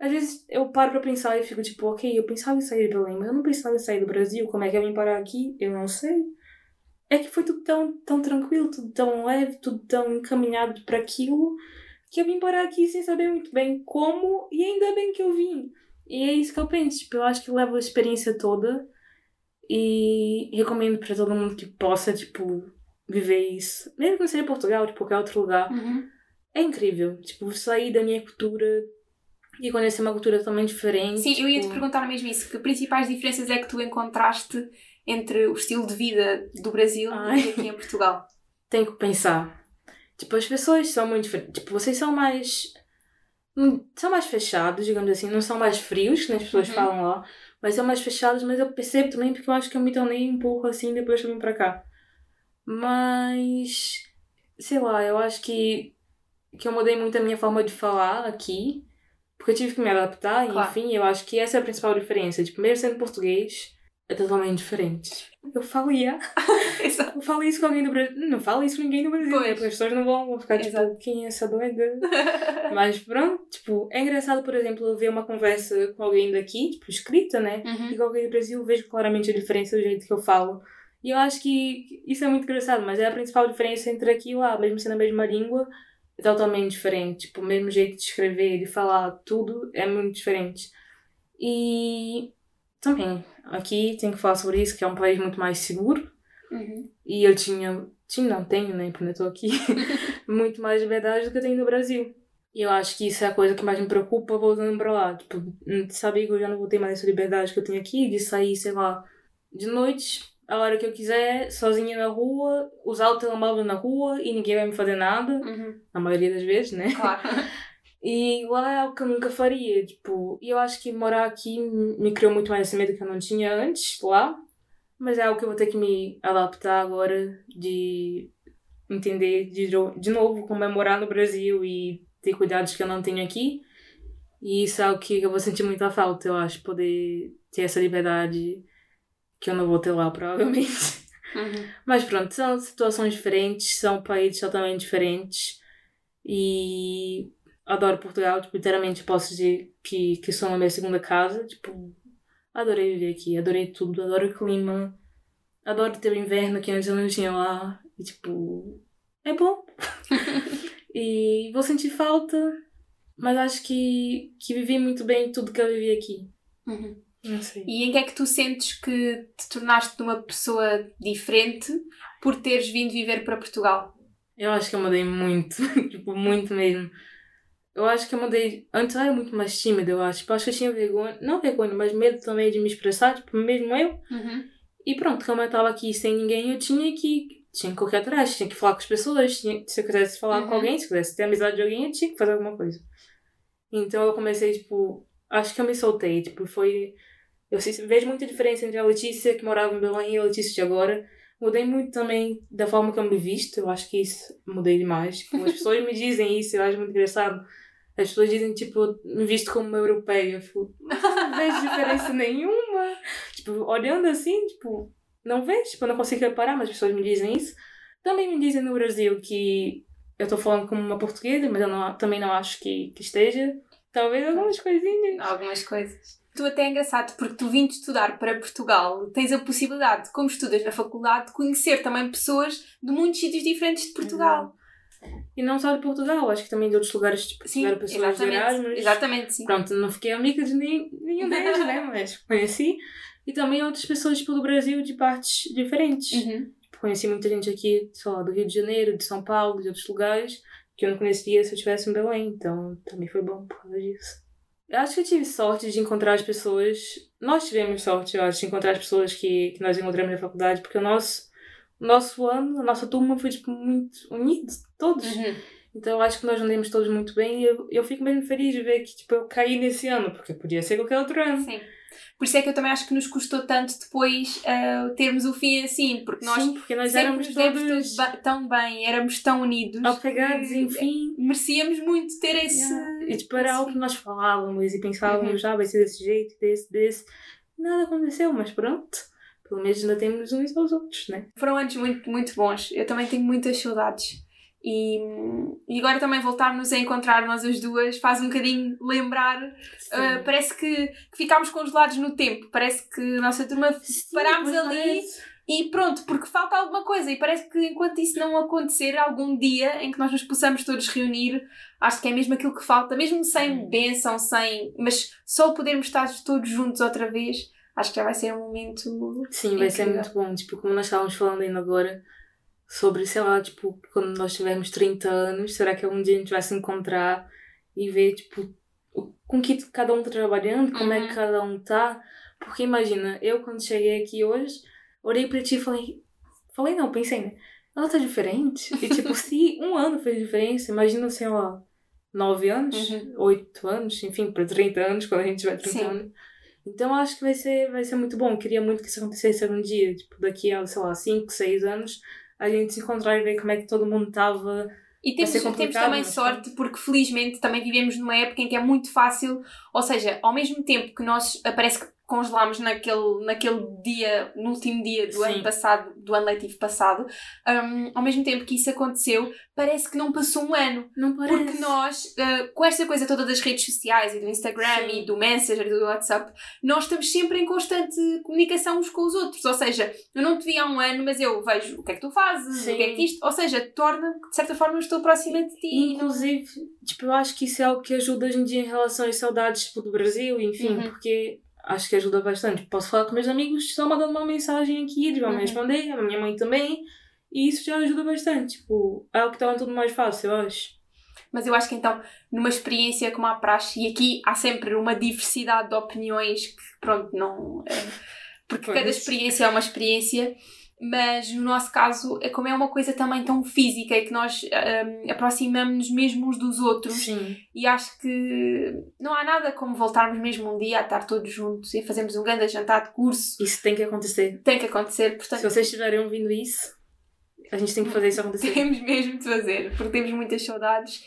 Às vezes eu paro pra pensar e fico tipo, ok, eu pensava em sair de Belém, mas eu não pensava em sair do Brasil. Como é que eu vim parar aqui? Eu não sei. É que foi tudo tão, tão tranquilo, tudo tão leve, tudo tão encaminhado para aquilo, que eu vim parar aqui sem saber muito bem como, e ainda bem que eu vim. E é isso que eu penso. Tipo, eu acho que levo a experiência toda e recomendo para todo mundo que possa, tipo, viver isso. Mesmo que não seja Portugal, tipo, qualquer outro lugar. Uhum. É incrível. Tipo, sair da minha cultura e conhecer uma cultura totalmente diferente. Sim, eu ia te tipo, perguntar mesmo isso. Que principais diferenças é que tu encontraste entre o estilo de vida do Brasil Ai. e aqui em Portugal? [LAUGHS] Tenho que pensar. Tipo, as pessoas são muito diferentes. Tipo, vocês são mais. hum, São mais fechados, digamos assim. Não são mais frios, que nem as pessoas Uhum. falam lá. Mas são mais fechados, mas eu percebo também porque eu acho que eu me tornei um pouco assim depois que eu vim pra cá. Mas. Sei lá, eu acho que. Que eu mudei muito a minha forma de falar aqui. Porque eu tive que me adaptar, e Claro. enfim, eu acho que essa é a principal diferença. Tipo, mesmo sendo português, é totalmente diferente. Eu falo. [LAUGHS] Exato. Eu falo isso com alguém do Brasil. Não falo isso com ninguém do Brasil, Pois. Porque as pessoas não vão, vão ficar tipo, Exato. quem é essa doida? [LAUGHS] Mas pronto, tipo, é engraçado, por exemplo, eu ver uma conversa com alguém daqui, tipo, escrita, né? E Uhum. com alguém do Brasil, vejo claramente a diferença do jeito que eu falo. E eu acho que isso é muito engraçado, mas é a principal diferença entre aqui e lá, mesmo sendo a mesma língua, totalmente diferente. Tipo, o mesmo jeito de escrever, de falar, tudo é muito diferente. E também, aqui tenho que falar sobre isso, que é um país muito mais seguro. Uhum. E eu tinha, tinha, não tenho, né, porque eu tô aqui, [LAUGHS] muito mais liberdade do que eu tenho no Brasil. E eu acho que isso é a coisa que mais me preocupa voltando pra lá. Tipo, saber que eu já não vou ter mais essa liberdade que eu tenho aqui, de sair, sei lá, de noite, a hora que eu quiser, sozinha na rua, usar o telemóvel na rua e ninguém vai me fazer nada, Uhum. na maioria das vezes, né? Claro. [LAUGHS] E lá é algo que eu nunca faria, tipo, e eu acho que morar aqui me criou muito mais esse medo que eu não tinha antes, lá. Mas é algo que eu vou ter que me adaptar agora, de entender de, de novo como é morar no Brasil e ter cuidados que eu não tenho aqui. E isso é algo que eu vou sentir muita falta, eu acho, poder ter essa liberdade que eu não vou ter lá, provavelmente. Uhum. Mas pronto, são situações diferentes, são países totalmente diferentes e adoro Portugal, tipo, literalmente posso dizer que, que sou a minha segunda casa, tipo, adorei viver aqui, adorei tudo, adoro o clima, adoro ter o inverno que antes eu não tinha lá, e tipo, é bom. [LAUGHS] e vou sentir falta, mas acho que, que vivi muito bem tudo que eu vivi aqui. Uhum. Sei. E em que é que tu sentes que te tornaste uma pessoa diferente por teres vindo viver para Portugal? Eu acho que eu mudei muito, [LAUGHS] tipo, muito mesmo. Eu acho que eu mudei. Antes eu era muito mais tímida, eu acho. Tipo, acho que eu tinha vergonha, não vergonha, mas medo também de me expressar, tipo, mesmo eu. Uhum. E pronto, como eu tava aqui sem ninguém, eu tinha que. Tinha que correr atrás, tinha que falar com as pessoas. Tinha, se eu quisesse falar Uhum. com alguém, se eu quisesse ter amizade de alguém, eu tinha que fazer alguma coisa. Então eu comecei, tipo. Acho que eu me soltei, tipo, foi. Eu vejo muita diferença entre a Letícia, que morava em Belém, e a Letícia de agora. Mudei muito também da forma que eu me visto, eu acho que isso mudei demais. Tipo, as pessoas me dizem isso, eu acho muito engraçado. As pessoas dizem, tipo, me visto como uma europeia. Eu fico, "Mas eu não vejo diferença nenhuma. Tipo, olhando assim, tipo, não vejo, tipo, eu não consigo reparar, mas as pessoas me dizem isso. Também me dizem no Brasil que eu tô falando como uma portuguesa, mas eu não, também não acho que, que esteja. Talvez algumas coisinhas. Algumas coisas. Tu até é engraçado porque tu vindo estudar para Portugal, tens a possibilidade, como estudas na faculdade, de conhecer também pessoas de muitos sítios diferentes de Portugal. E não só de Portugal, acho que também de outros lugares, tipo, Sim, tiveram pessoas de. Erasmus. Exatamente, sim. Pronto, não fiquei amiga de nem, nenhum deles, né? [LAUGHS] Mas conheci. E também outras pessoas, do Brasil, de partes diferentes. Uhum. Conheci muita gente aqui, sei lá, do Rio de Janeiro, de São Paulo, de outros lugares, que eu não conhecia se eu estivesse em Belém. Então, também foi bom por causa disso. Eu acho que eu tive sorte de encontrar as pessoas. Nós tivemos sorte, eu acho, de encontrar as pessoas que, que nós encontramos na faculdade, porque o nosso, o nosso ano, a nossa turma foi, tipo, muito unido, todos. Uhum. Então eu acho que nós andamos todos muito bem e eu, eu fico mesmo feliz de ver que tipo, eu caí nesse ano, porque podia ser qualquer outro ano. Sim. Por isso é que eu também acho que nos custou tanto depois ah, termos o fim assim, porque nós Sim, porque nós sempre éramos todos tão bem, éramos tão unidos. apegados, enfim. Merecíamos muito ter esse. Yeah. E tipo, era algo que nós falávamos e pensávamos, Uhum. ah, vai ser desse jeito, desse, desse. Nada aconteceu, mas pronto. pelo menos ainda temos uns aos outros, né? Foram anos muito, muito bons. Eu também tenho muitas saudades. E, e agora também voltarmos a encontrar nós as duas faz um bocadinho lembrar. Uh, parece que, que ficámos congelados no tempo. Parece que a nossa turma Sim, parámos ali. Parece. E pronto, porque falta alguma coisa, e parece que enquanto isso não acontecer, algum dia em que nós nos possamos todos reunir, acho que é mesmo aquilo que falta, mesmo sem bênção, sem. Mas só podermos estar todos juntos outra vez, acho que já vai ser um momento. Sim, incrível. vai ser muito bom. Tipo, como nós estávamos falando ainda agora, sobre, sei lá, tipo, quando nós tivermos 30 anos, será que algum dia a gente vai se encontrar e ver, tipo, com que cada um está trabalhando, como uhum. é que uhum. cada um está? Porque imagina, eu quando cheguei aqui hoje, olhei para ti e falei, falei não, pensei, né? Ela tá diferente. E tipo, [LAUGHS] se um ano fez diferença, imagina, sei lá, 9 anos, uhum. 8 anos, enfim, para 30 anos, quando a gente tiver 30 Sim. anos. Então acho que vai ser, vai ser muito bom. Eu queria muito que isso acontecesse um dia, tipo, daqui a, sei lá, 5, 6 anos, a gente se encontrar e ver como é que todo mundo estava. E temos, temos também sorte porque felizmente também vivemos numa época em que é muito fácil, ou seja, ao mesmo tempo que nós parece que congelámos naquele, naquele dia, no último dia do Sim. ano passado, do ano letivo passado, um, ao mesmo tempo que isso aconteceu, parece que não passou um ano. Não parece. Porque nós, uh, com esta coisa toda das redes sociais e do Instagram Sim. e do Messenger e do WhatsApp, nós estamos sempre em constante comunicação uns com os outros. Ou seja, eu não te vi há um ano, mas eu vejo o que é que tu fazes, Sim. o que é que isto. Ou seja, torna, de certa forma, eu estou próxima de ti. Inclusive, tipo, eu acho que isso é algo que ajuda hoje em dia em relação às saudades tipo, do Brasil, enfim, uhum. porque acho que ajuda bastante. Posso falar com meus amigos só mandando uma mensagem aqui, eles vão uhum. me responder, a minha mãe também, e isso já ajuda bastante. Tipo, é o que torna tudo mais fácil, eu acho. Mas eu acho que então, numa experiência como a praxe, e aqui há sempre uma diversidade de opiniões que, pronto, não. É, porque pois. cada experiência é uma experiência mas no nosso caso, é como é uma coisa também tão física e que nós um, aproximamos-nos mesmo uns dos outros. Sim. E acho que não há nada como voltarmos mesmo um dia a estar todos juntos e fazermos um grande jantar de curso. Isso tem que acontecer. Tem que acontecer, portanto. Se vocês estiverem ouvindo isso, a gente tem que fazer isso acontecer. [LAUGHS] Temos mesmo de fazer, porque temos muitas saudades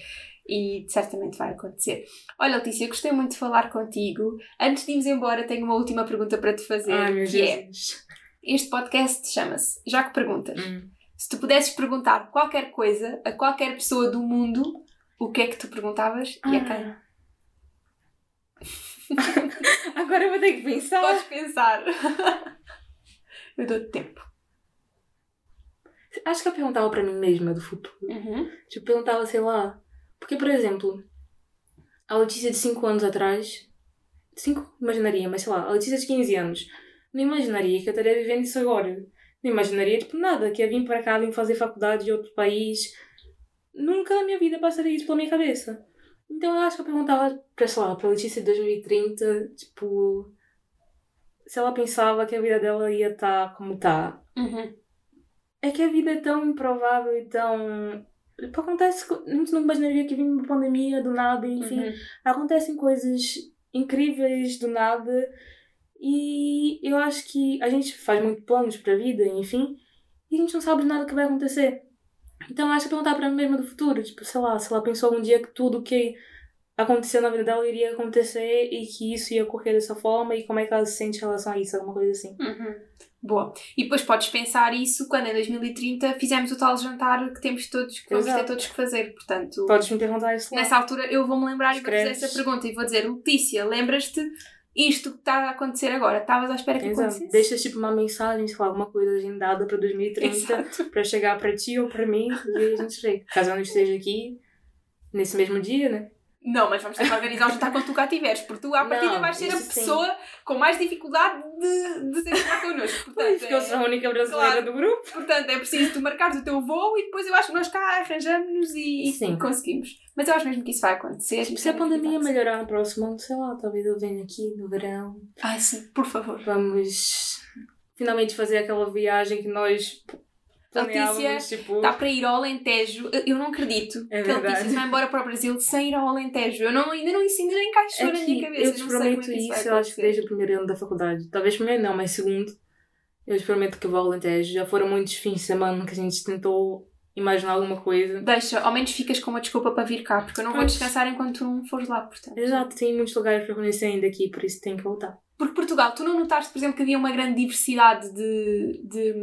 e certamente vai acontecer. Olha, Letícia, gostei muito de falar contigo. Antes de irmos embora, tenho uma última pergunta para te fazer. Ai, meu que é Jesus. é este podcast chama-se Já que Perguntas. Hum. Se tu pudesses perguntar qualquer coisa a qualquer pessoa do mundo, o que é que tu perguntavas ah. e a quem? [LAUGHS] Agora eu vou ter que pensar. Podes pensar. [LAUGHS] eu dou-te tempo. Acho que eu perguntava para mim mesma do futuro. Uhum. Tipo, perguntava, sei lá. Porque, por exemplo, a Letícia de 5 anos atrás. 5 imaginaria, mas sei lá, a Letícia de 15 anos não imaginaria que eu estaria vivendo isso agora. Não imaginaria, tipo, nada, que ia vir para cá, vir fazer faculdade de outro país. Nunca na minha vida passaria isso pela minha cabeça. Então eu acho que eu perguntava para, sei lá, para a Letícia de 2030, tipo, se ela pensava que a vida dela ia estar tá como está. Uhum. É que a vida é tão improvável e tão. Tipo, acontece. A gente não imaginaria que vinha uma pandemia do nada, enfim. Uhum. Acontecem coisas incríveis do nada e eu acho que a gente faz muito planos para a vida, enfim, e a gente não sabe nada que vai acontecer. Então acho que perguntar para mim mesma do futuro, tipo, sei lá, se ela pensou algum dia que tudo que aconteceu na vida dela iria acontecer e que isso ia ocorrer dessa forma e como é que ela se sente em relação a isso, alguma coisa assim. Uhum. Boa. E depois podes pensar isso quando em 2030 fizermos o tal jantar que temos todos, que vamos ter todos que fazer. Portanto, podes me perguntar isso lá. Nessa altura eu vou-me lembrar Escreves. e vou fazer essa pergunta e vou dizer, Letícia, lembras-te isto que está a acontecer agora. Estavas à espera que Exato. acontecesse? Deixas tipo uma mensagem, sei lá, alguma coisa agendada para 2030 para chegar para ti ou para mim e a gente chega. Caso eu não esteja aqui nesse mesmo dia, né? Não, mas vamos ter que organizar um jantar quando tu cá estiveres, porque tu à partida vais ser a pessoa sim. com mais dificuldade de, de ser cá connosco. Portanto, [LAUGHS] pois, porque é... eu sou a única brasileira claro, do grupo. Portanto, é preciso tu marcares o teu voo e depois eu acho que nós cá arranjamos e, e conseguimos. Mas eu acho mesmo que isso vai acontecer. Se a pandemia melhorar no próximo ano, sei lá, talvez eu venha aqui no verão. Ai, sim, por favor. Vamos finalmente fazer aquela viagem que nós Letícia tipo... está para ir ao Alentejo. Eu não acredito é que a Letícia vai embora para o Brasil sem ir ao Alentejo. Eu não, ainda não, ainda não encaixou é na minha cabeça. Eu te prometo isso, isso eu acho que desde o primeiro ano da faculdade. Talvez primeiro não, mas segundo. Eu te prometo que vou ao Alentejo. Já foram muitos fins de semana que a gente tentou imaginar alguma coisa. Deixa, ao menos ficas com uma desculpa para vir cá, porque eu não vou descansar enquanto tu não fores lá, portanto. Exato, tem muitos lugares para conhecer ainda aqui, por isso tenho que voltar. Porque Portugal, tu não notaste, por exemplo, que havia uma grande diversidade de. de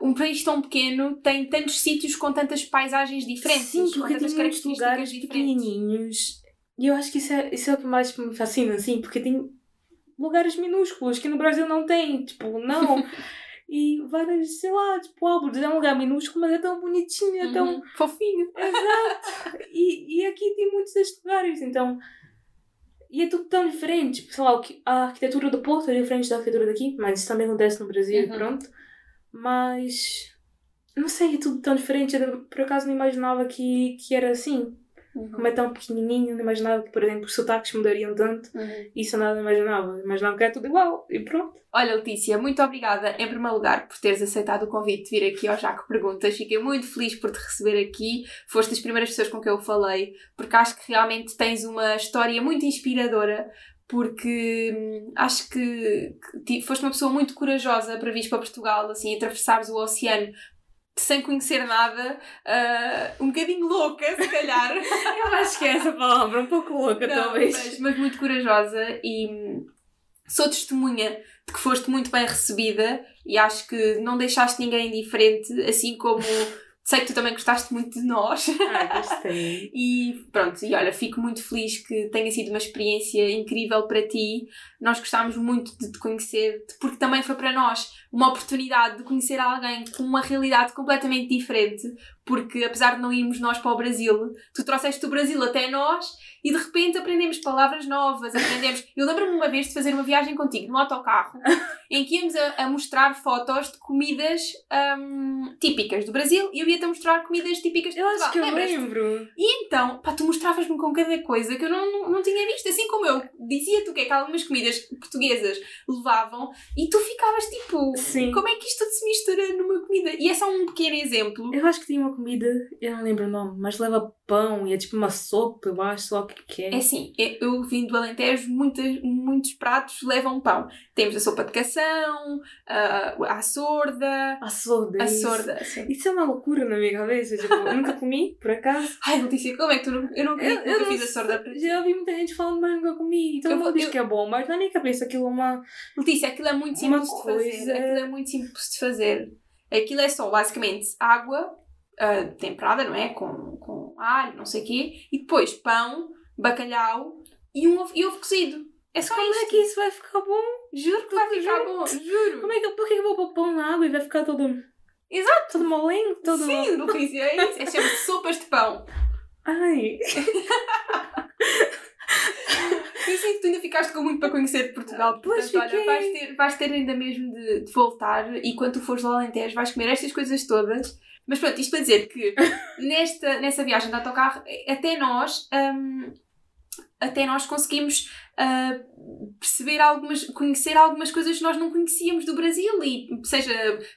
um país tão pequeno tem tantos sítios com tantas paisagens diferentes, Sim, com porque tantas tem características lugares diferentes. pequenininhos. E eu acho que isso é, isso é o que mais me fascina, assim, porque tem lugares minúsculos que no Brasil não tem, tipo, não. [LAUGHS] e várias, sei lá, tipo, Álvares é um lugar minúsculo, mas é tão bonitinho, é tão. Uhum. Fofinho. Exato! [LAUGHS] E, e aqui tem muitos destes lugares, então. E é tudo tão diferente. Tipo, sei lá, a arquitetura do Porto é diferente da arquitetura daqui, mas isso também acontece no Brasil, Uhum. pronto. Mas. Não sei, é tudo tão diferente. Eu, por acaso não imaginava que, que era assim. Como é tão pequenininho, não imaginava que, por exemplo, os sotaques mudariam tanto. Uhum. Isso nada imaginava. Imaginava que era tudo igual e pronto. Olha, Letícia, muito obrigada, em primeiro lugar, por teres aceitado o convite de vir aqui ao Jaco Perguntas. Fiquei muito feliz por te receber aqui. Foste das primeiras pessoas com quem eu falei, porque acho que realmente tens uma história muito inspiradora. Porque hum, acho que, que foste uma pessoa muito corajosa para vir para Portugal, assim, atravessares o oceano sem conhecer nada, ah, um bocadinho louca, se calhar. [LAUGHS] Eu acho que é essa palavra, um pouco louca, Não, talvez. Mas, mas muito corajosa e hum, sou testemunha de que foste muito bem recebida e acho que não deixaste ninguém indiferente, assim como sei que tu também gostaste muito de nós. Ah, gostei. [LAUGHS] E pronto, e olha, fico muito feliz que tenha sido uma experiência incrível para ti. Nós gostámos muito de te conhecer, porque também foi para nós uma oportunidade de conhecer alguém com uma realidade completamente diferente. Porque apesar de não irmos nós para o Brasil, tu trouxeste o Brasil até nós e de repente aprendemos palavras novas, aprendemos. Eu lembro-me uma vez de fazer uma viagem contigo num autocarro [LAUGHS] em que íamos a, a mostrar fotos de comidas hum, típicas do Brasil e eu ia-te a mostrar comidas típicas de Eu acho que eu lembro. E então, pá, tu mostravas-me com cada coisa que eu não, não, não tinha visto. Assim como eu dizia-te o que é que algumas comidas portuguesas levavam e tu ficavas tipo, Sim. como é que isto tudo se mistura numa comida? E é só um pequeno exemplo. Eu acho que tem uma comida, eu não lembro o nome, mas leva pão e é tipo uma sopa, eu acho, sei lá o que é. É assim, é- eu vim do Alentejo, muitas, muitos pratos levam pão. Temos a sopa de cação, a, a sorda, A sorda. a isso. sorda. Isso é uma loucura na minha cabeça. Tipo, eu nunca comi, por acaso. Ai, Letícia, como é que tu não... Eu não Eu- eu nunca não fiz a sorda para. Já ouvi muita gente falando, mas nunca comi. Todo Eu vou- diz eu- que é bom, mas na minha cabeça aquilo é uma. Letícia, aquilo é muito Uma simples de fazer. coisa- É muito simples de fazer. Aquilo é só basicamente água ah, temperada, não é? Com, com alho, não sei o quê. E depois pão, bacalhau e um ovo, e ovo cozido. É só Como isto. é que isso vai ficar bom? Juro que vai ficar junto? bom. Juro. Como é que, por que eu vou pôr pão na água e vai ficar todo. Exato. Todo molengo? Todo. Sim, Letícia, é isso. É chama-se sopas de pão. Ai. [LAUGHS] Eu sei que tu ainda ficaste com muito para conhecer Portugal. Pois Portanto, olha, vais ter, vais ter ainda mesmo de, de voltar e quando tu fores ao Alentejo vais comer estas coisas todas. Mas pronto, isto para dizer que [LAUGHS] nesta, nessa viagem de autocarro, até nós, hum, até nós conseguimos perceber algumas, conhecer algumas coisas que nós não conhecíamos do Brasil, e seja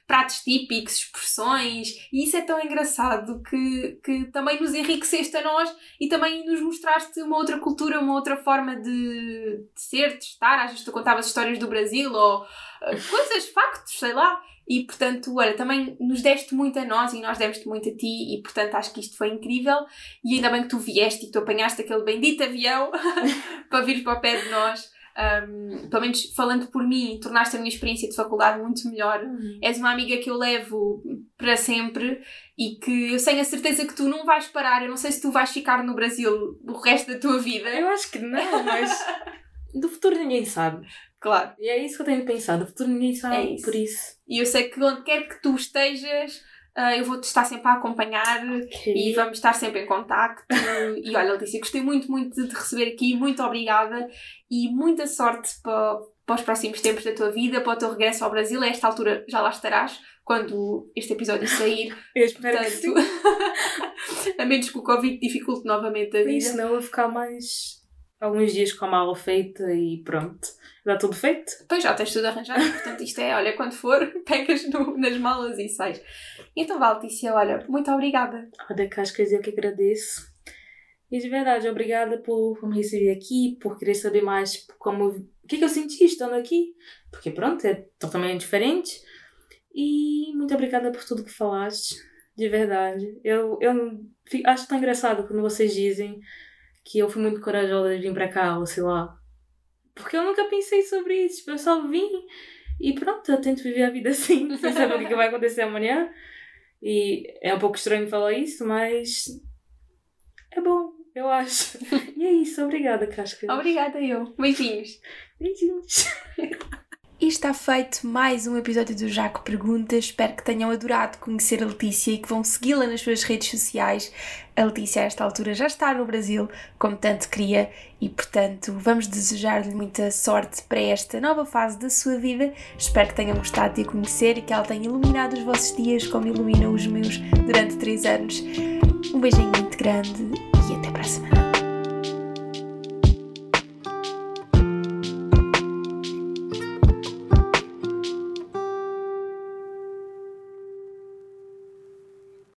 pratos típicos, expressões, e isso é tão engraçado que, que também nos enriqueceste a nós e também nos mostraste uma outra cultura, uma outra forma de, de ser, de estar. Às vezes tu contavas histórias do Brasil ou ah, coisas, factos, sei lá. E portanto, olha, também nos deste muito a nós e nós demos-te muito a ti, e portanto acho que isto foi incrível. E ainda bem que tu vieste e tu apanhaste aquele bendito avião [LAUGHS] para vir para o pé de nós. Um, pelo menos falando por mim, tornaste a minha experiência de faculdade muito melhor. És uma amiga que eu levo para sempre e que eu tenho a certeza que tu não vais parar. Eu não sei se tu vais ficar no Brasil o resto da tua vida. Eu acho que não, mas. Do futuro ninguém sabe. Claro. E é isso que eu tenho pensado. Do futuro ninguém sabe. É isso. Por isso. E eu sei que onde quer que tu estejas, ah, eu vou-te estar sempre a acompanhar e vamos estar sempre em contacto. e olha, Letícia, gostei muito, muito de te receber aqui. Muito obrigada e muita sorte para, para os próximos tempos da tua vida, para o teu regresso ao Brasil. A esta altura já lá estarás quando este eportanto sair. [LAUGHS] Eu espero que sim. Portanto, [LAUGHS] a menos que o Covid dificulte novamente a isso, vida. senão eu vou ficar mais alguns dias com a mala feita e pronto. Dá tudo feito? Depois já tens tudo arranjado, portanto isto é, olha, quando for, [LAUGHS] pegas no- nas malas e sais. Então, vá, Letícia, olha, muito obrigada. Olha, Cascas, eu que agradeço. E de verdade, obrigada por me receber aqui, por querer saber mais como, o que, que eu senti estando aqui. Porque pronto, é totalmente diferente. E muito obrigada por tudo que falaste. De verdade. Eu, eu acho tão engraçado quando vocês dizem que eu fui muito corajosa de vir para cá, ou sei lá. Porque eu nunca pensei sobre isso. Tipo, eu só vim e pronto, eu tento viver a vida [LAUGHS] assim, sem saber o que vai acontecer amanhã. E é um pouco estranho falar isso, mas é bom, eu acho. [LAUGHS] E é isso, obrigada, Casca. Obrigada eu. Beijinhos. Beijinhos. [LAUGHS] E está feito mais um episódio do Jaco Perguntas. Espero que tenham adorado conhecer a Letícia e que vão segui-la nas suas redes sociais. A Letícia, a esta altura, já está no Brasil, como tanto queria, e portanto vamos desejar-lhe muita sorte para esta nova fase da sua vida. Espero que tenham gostado de a conhecer e que ela tenha iluminado os vossos dias como iluminou os meus durante três anos. Um beijinho muito grande e até para a semana.